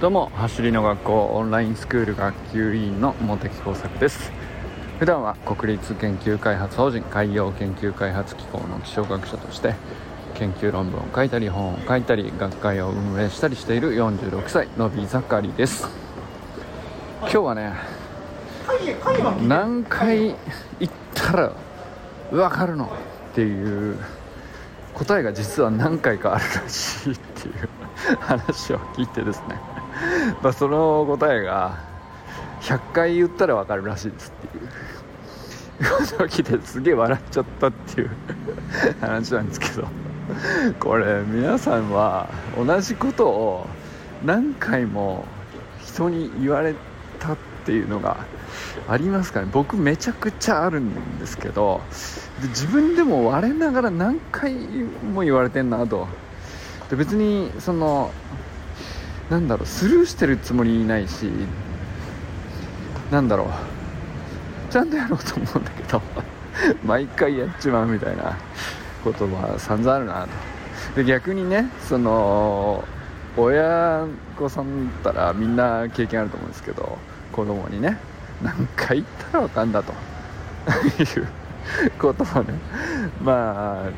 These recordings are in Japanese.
どうも走りの学校オンラインスクール学級委員の茂木耕作です。普段は国立研究開発法人海洋研究開発機構の気象学者として研究論文を書いたり本を書いたり学会を運営したりしている46歳のび盛りです。今日はね何回行ったら分かるのっていう答えが実は何回かあるらしいっていう話を聞いてですね まあその答えが100回言ったら分かるらしいですっていう。ことを聞いてすげえ笑っちゃったっていう話なんですけど。これ皆さんは同じことを何回も人に言われたっていうのがありますかね。僕めちゃくちゃあるんですけど。で自分でも我ながら何回も言われてんなと。で別にそのなんだろうスルーしてるつもりないしなんだろうちゃんとやろうと思うんだけど 毎回やっちまうみたいなことは散々あるなと。で逆にねその親御さんだったらみんな経験あると思うんですけど子供にね何回言ったらわかんだと。いうことをねまあ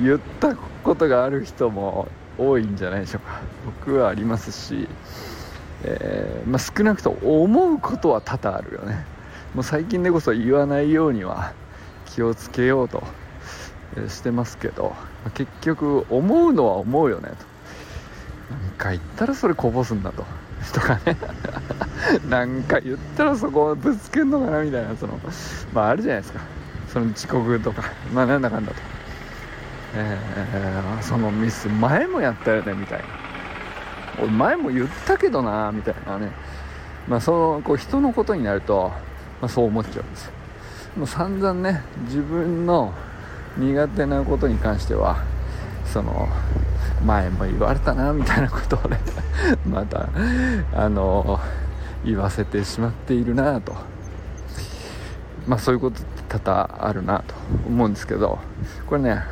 言ったことがある人も多いんじゃないでしょうか。僕はありますし、えー、まあ、少なくとも思うことは多々あるよね。もう最近でこそ言わないようには気をつけようとしてますけどまあ結局思うのは思うよねと。何か言ったらそれこぼすんだと。とかね。何か言ったらそこをぶつけんのかなみたいなそのまああるじゃないですか。その遅刻とかまあなんだかんだと。えー、そのミス前もやったよねみたいな。俺前も言ったけどなみたいなね。まあそのこう人のことになると、まあ、そう思っちゃうんですもう散々ね自分の苦手なことに関してはその前も言われたなみたいなことをね またあの言わせてしまっているなと。まあそういうこと多々あるなと思うんですけどこれね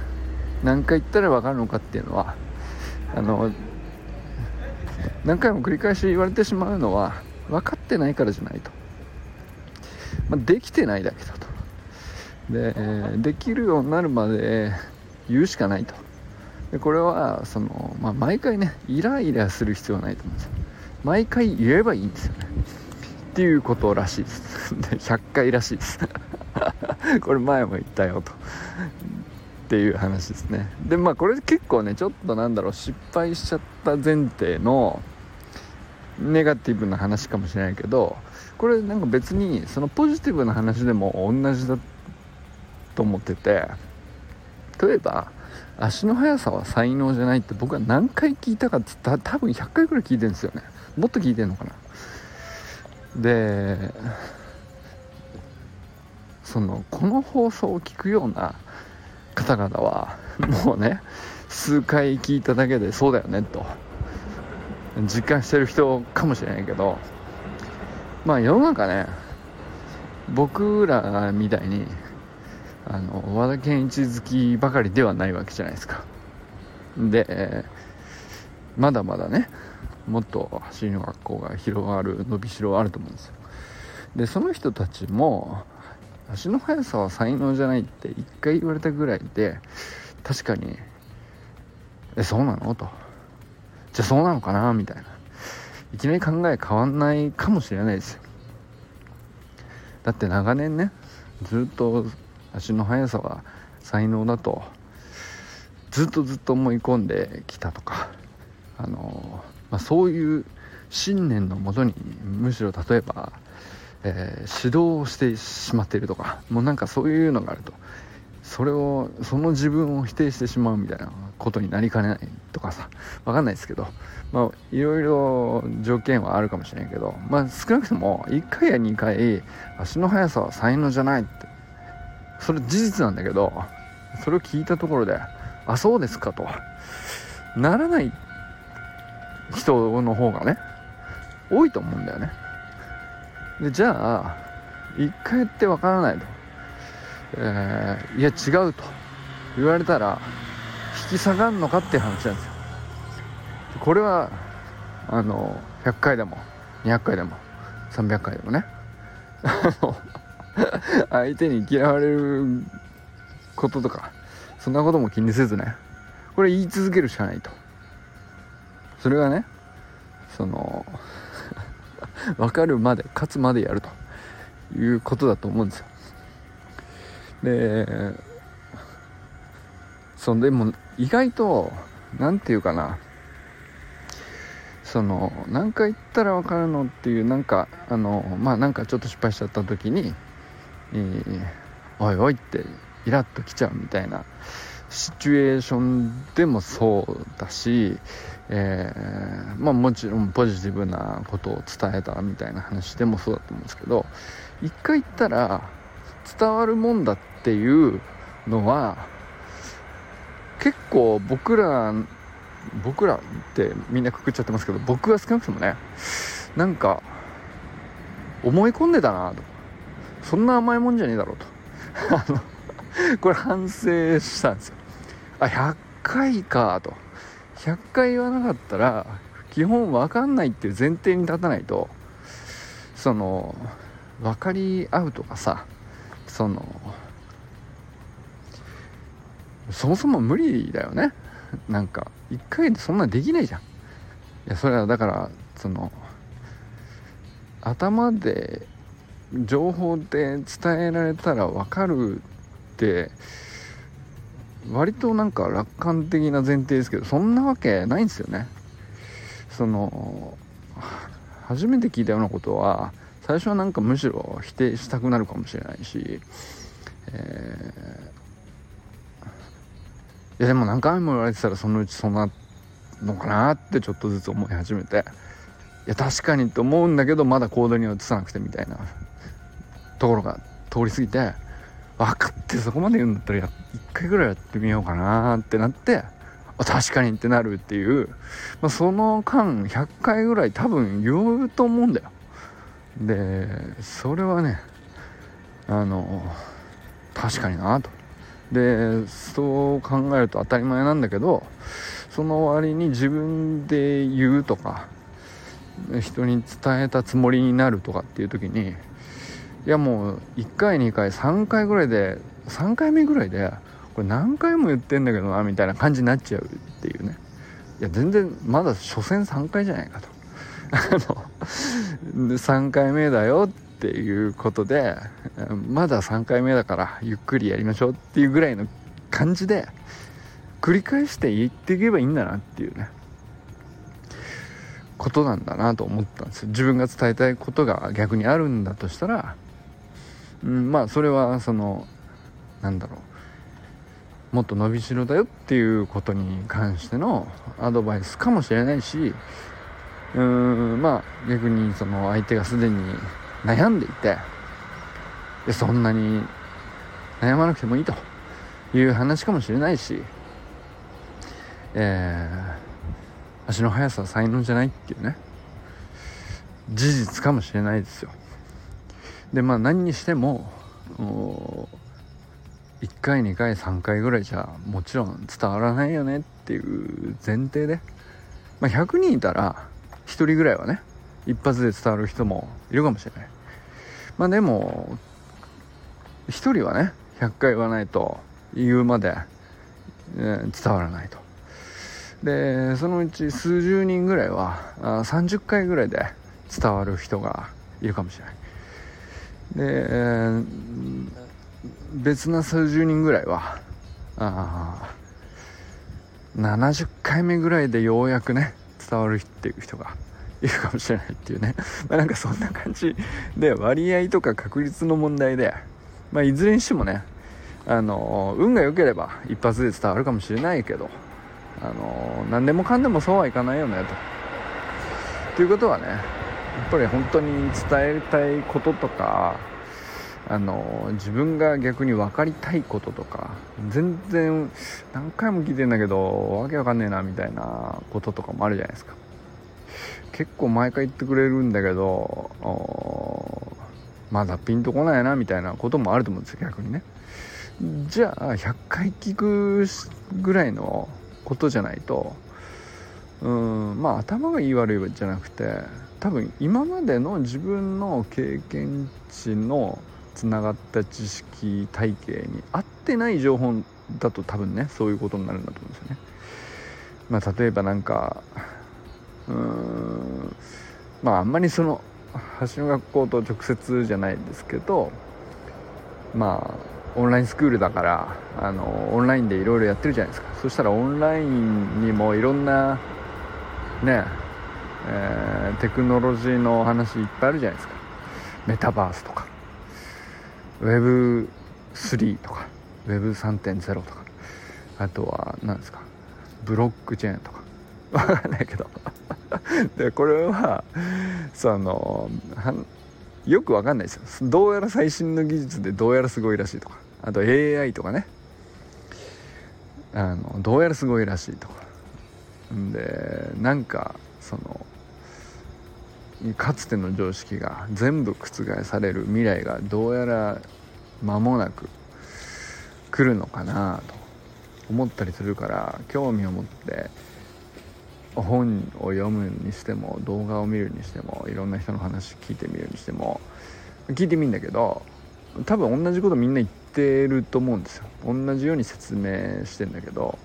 何回言ったら分かるのかっていうのはあの何回も繰り返し言われてしまうのは分かってないからじゃないと、まあ、できてないだけだと。でできるようになるまで言うしかないと。でこれはその、まあ、毎回ねイライラする必要はないと思うんですよ。毎回言えばいいんですよね。っていうことらしいです。で100回らしいです。これ前も言ったよと。っていう話ですね。でまあこれ結構ねちょっとなんだろう失敗しちゃった前提のネガティブな話かもしれないけどこれなんか別にそのポジティブな話でも同じだと思ってて例えば足の速さは才能じゃないって僕は何回聞いたかっつったら多分100回くらい聞いてるんですよね。もっと聞いてんのかな。でそのこの放送を聞くような方々はもうね数回聞いただけでそうだよねと。実感してる人かもしれないけど。まあ世の中ね僕らみたいにあの和田健一好きばかりではないわけじゃないですか。でまだまだねもっと走りの学校が広がる伸びしろあると思うんですよ。でその人たちも足の速さは才能じゃないって一回言われたぐらいで確かにえそうなの？と。じゃあそうなのかな？みたいな。いきなり考え変わんないかもしれないですよ。だって長年ねずっと足の速さは才能だとずっとずっと思い込んできたとかあの、まあ、そういう信念のもとにむしろ例えばえー、指導をしてしまっているとかもうなんかそういうのがあると。それをその自分を否定してしまうみたいなことになりかねないとかさ分かんないですけど。まあいろいろ条件はあるかもしれないけど。まあ少なくとも1回や2回足の速さは才能じゃないって。それ事実なんだけどそれを聞いたところであそうですかと。ならない人の方がね多いと思うんだよね。でじゃあ一回やってわからないと、えー、いや違うと。言われたら引き下がるのかっていう話なんですよ。これはあの100回でも200回でも300回でもね。相手に嫌われることとかそんなことも気にせずね。これ言い続けるしかないと。それがねその 分かるまで勝つまでやるということだと思うんですよ。でそんでも意外と何て言うかな。その何回言ったら分かるのっていうなんかあのまあなんかちょっと失敗しちゃった時に「えー、おいおい」ってイラッときちゃうみたいなシチュエーションでもそうだし、えー、まあもちろんポジティブなことを伝えたみたいな話でもそうだと思うんですけど一回言ったら伝わるもんだっていうのは結構僕ら僕らってみんなくくっちゃってますけど僕は少なくともねなんか思い込んでたなと。そんな甘いもんじゃねえだろうと。これ反省したんですよ。あ100回かと。100回言わなかったら基本分かんないっていう前提に立たないとその分かり合うとかさそのそもそも無理だよね。なんか1回でそんなできないじゃん。いやそれはだからその頭で情報で伝えられたら分かるって割となんか楽観的な前提ですけどそんなわけないんですよね。その初めて聞いたようなことは最初はなんかむしろ否定したくなるかもしれないし、えー、いやでも何回も言われてたらそのうちそうなのかなってちょっとずつ思い始めていや確かにと思うんだけどまだ行動に移さなくてみたいなところが通り過ぎて分かってそこまで言うんだったら1回ぐらいやってみようかなってなってあ確かにってなるっていう、まあ、その間100回ぐらい多分言うと思うんだよ。でそれはねあの確かになと。でそう考えると当たり前なんだけどその割に自分で言うとか人に伝えたつもりになるとかっていう時にいやもう1回2回3回ぐらいで3回目ぐらいでこれ何回も言ってんだけどなみたいな感じになっちゃうっていうね。いや全然まだ所詮3回じゃないかと。あの3回目だよっていうことでまだ3回目だからゆっくりやりましょうっていうぐらいの感じで繰り返して言っていけばいいんだなっていうね。ことなんだなと思ったんですよ。自分が伝えたいことが逆にあるんだとしたらうん、まあそれはそのなんだろう。もっと伸びしろだよっていうことに関してのアドバイスかもしれないしうーんまあ逆にその相手がすでに悩んでいてでそんなに悩まなくてもいいという話かもしれないし、えー、足の速さは才能じゃないっていうね。事実かもしれないですよ。でまあ何にしても1回2回3回ぐらいじゃもちろん伝わらないよねっていう前提で、まあ、100人いたら1人ぐらいはね一発で伝わる人もいるかもしれない。まあでも1人はね100回言わないと言うまで、えー、伝わらないと。でそのうち数十人ぐらいはあ30回ぐらいで伝わる人がいるかもしれない。で、えー、別な数十人ぐらいはあ70回目ぐらいでようやくね伝わるっていう人がいるかもしれないっていうね、まあ、なんかそんな感じで割合とか確率の問題で、まあ、いずれにしてもねあの運が良ければ一発で伝わるかもしれないけどあの何でもかんでもそうはいかないよねと。ということはねっぱり本当に伝えたいこととかあの自分が逆に分かりたいこととか全然何回も聞いてんだけどわけわかんねえなみたいなこととかもあるじゃないですか。結構毎回言ってくれるんだけどまだピンとこないなみたいなこともあると思うんですよ逆にね。じゃあ100回聞くぐらいのことじゃないとうんまあ頭がいい悪いじゃなくて多分今までの自分の経験値のつながった知識体系に合ってない情報だと多分ねそういうことになるんだと思うんですよね。まあ、例えばなんかうーんまああんまりその橋の学校と直接じゃないですけどまあオンラインスクールだからあのオンラインでいろいろやってるじゃないですかそしたらオンラインにもいろんなねえー、テクノロジーの話いっぱいあるじゃないですか。メタバースとか Web3 とか Web3.0 とかあとは何ですかブロックチェーンとか。分かんないけど。でこれはそのよく分かんないですよ。どうやら最新の技術でどうやらすごいらしいとか。あと AI とかね。あのどうやらすごいらしいとか。でなんかそのかつての常識が全部覆される未来がどうやら間もなく来るのかなと思ったりするから興味を持って本を読むにしても動画を見るにしてもいろんな人の話聞いてみるにしても聞いてみるんだけど多分同じことみんな言ってると思うんですよ。同じように説明してんだけど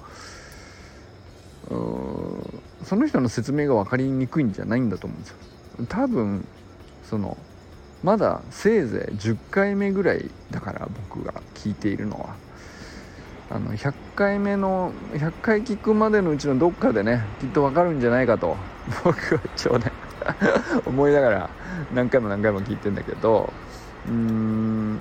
その人の説明が分かりにくいんじゃないんだと思うんですよ。多分そのまだせいぜい10回目ぐらいだから僕が聞いているのは。あの100回目の100回聞くまでのうちのどっかでねきっと分かるんじゃないかと 僕は一応ね 思いながら何回も何回も聞いてんだけど。うーん。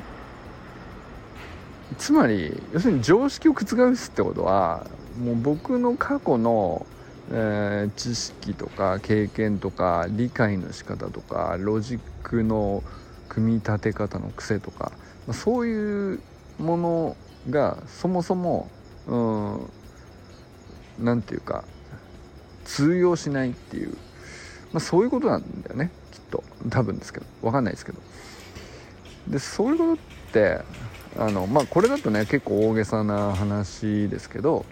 つまり要するに常識を覆すってことはもう僕の過去のえー、知識とか経験とか理解の仕方とかロジックの組み立て方の癖とか、そういうものがそもそも何て言うか通用しないっていう、まあ、そういうことなんだよねきっと。多分ですけど分かんないですけど。でそういうことってあのまあこれだとね結構大げさな話ですけど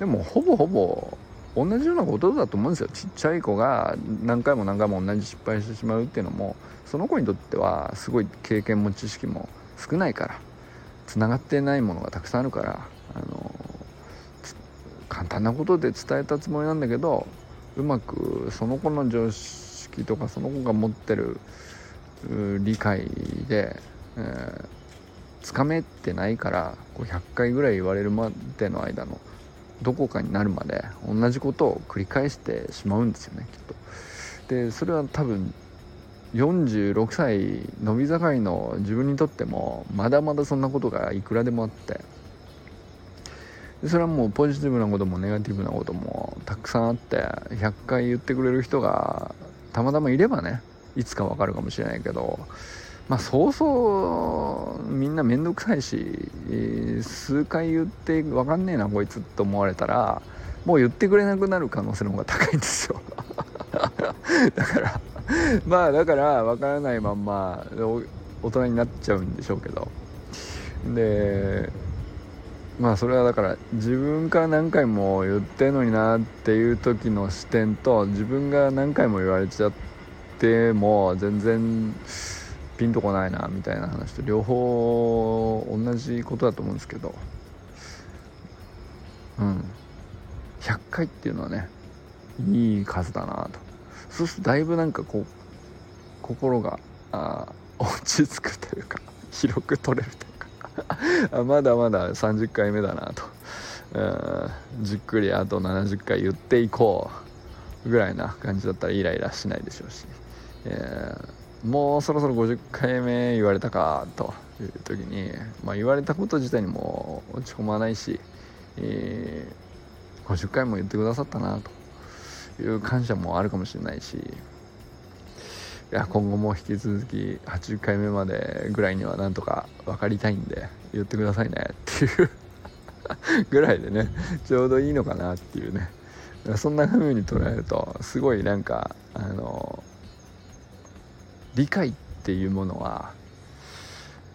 でもほぼほぼ同じようなことだと思うんですよ。ちっちゃい子が何回も何回も同じ失敗してしまうっていうのもその子にとってはすごい経験も知識も少ないからつながってないものがたくさんあるからあの簡単なことで伝えたつもりなんだけどうまくその子の常識とかその子が持ってる理解で、えー、つかめてないからこう100回ぐらい言われるまでの間のどこかになるまで同じことを繰り返してしまうんですよねきっと。でそれは多分46歳伸び盛りの自分にとってもまだまだそんなことがいくらでもあってでそれはもうポジティブなこともネガティブなこともたくさんあって100回言ってくれる人がたまたまいればねいつかわかるかもしれないけどまあそうそうみんな面倒くさいし数回言って分かんねえなこいつっと思われたらもう言ってくれなくなる可能性の方が高いんですよ。だからまあだから分からないまんま大人になっちゃうんでしょうけど。でまあそれはだから自分から何回も言ってんのになっていう時の視点と自分が何回も言われちゃっても全然ピンとこないなみたいな話と両方同じことだと思うんですけど。うん。100回っていうのはねいい数だなと。そうするとだいぶなんかこう心があ落ち着くというか 広く取れるというか。まだまだ30回目だなと。うんじっくりあと70回言っていこうぐらいな感じだったらイライラしないでしょうし、えーもうそろそろ50回目言われたかという時に、まあ、言われたこと自体にも落ち込まないし、えー、50回も言ってくださったなという感謝もあるかもしれないしいや今後も引き続き80回目までぐらいにはなんとか分かりたいんで言ってくださいねっていうぐらいでね ちょうどいいのかなっていうね。そんな風に捉えるとすごいなんかあの理解っていうものは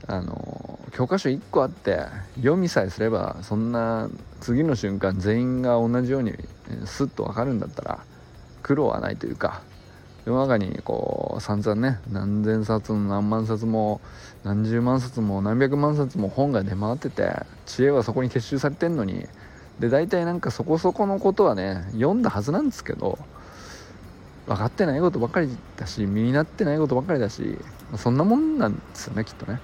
あの教科書1個あって読みさえすればそんな次の瞬間全員が同じようにスッと分かるんだったら苦労はないというか世の中にこう散々ね何千冊も何万冊も何十万冊も何百万冊も本が出回ってて知恵はそこに結集されてんのにで大体なんかそこそこのことはね読んだはずなんですけど分かってないことばっかりだし身になってないことばっかりだしそんなもんなんですよねきっとね。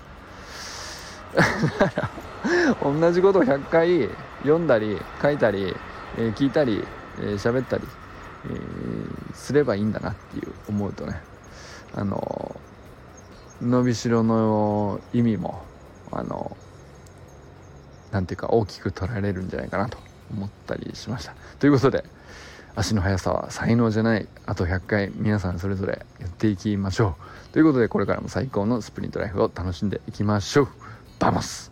同じことを100回読んだり書いたり、えー、聞いたり喋、えー、ったりえー、すればいいんだなっていう思うとねあの伸びしろの意味もあのなんていうか大きく取られるんじゃないかなと思ったりしました。ということで足の速さは才能じゃない。あと100回皆さんそれぞれやっていきましょう。ということでこれからも最高のスプリントライフを楽しんでいきましょう。 Vamos。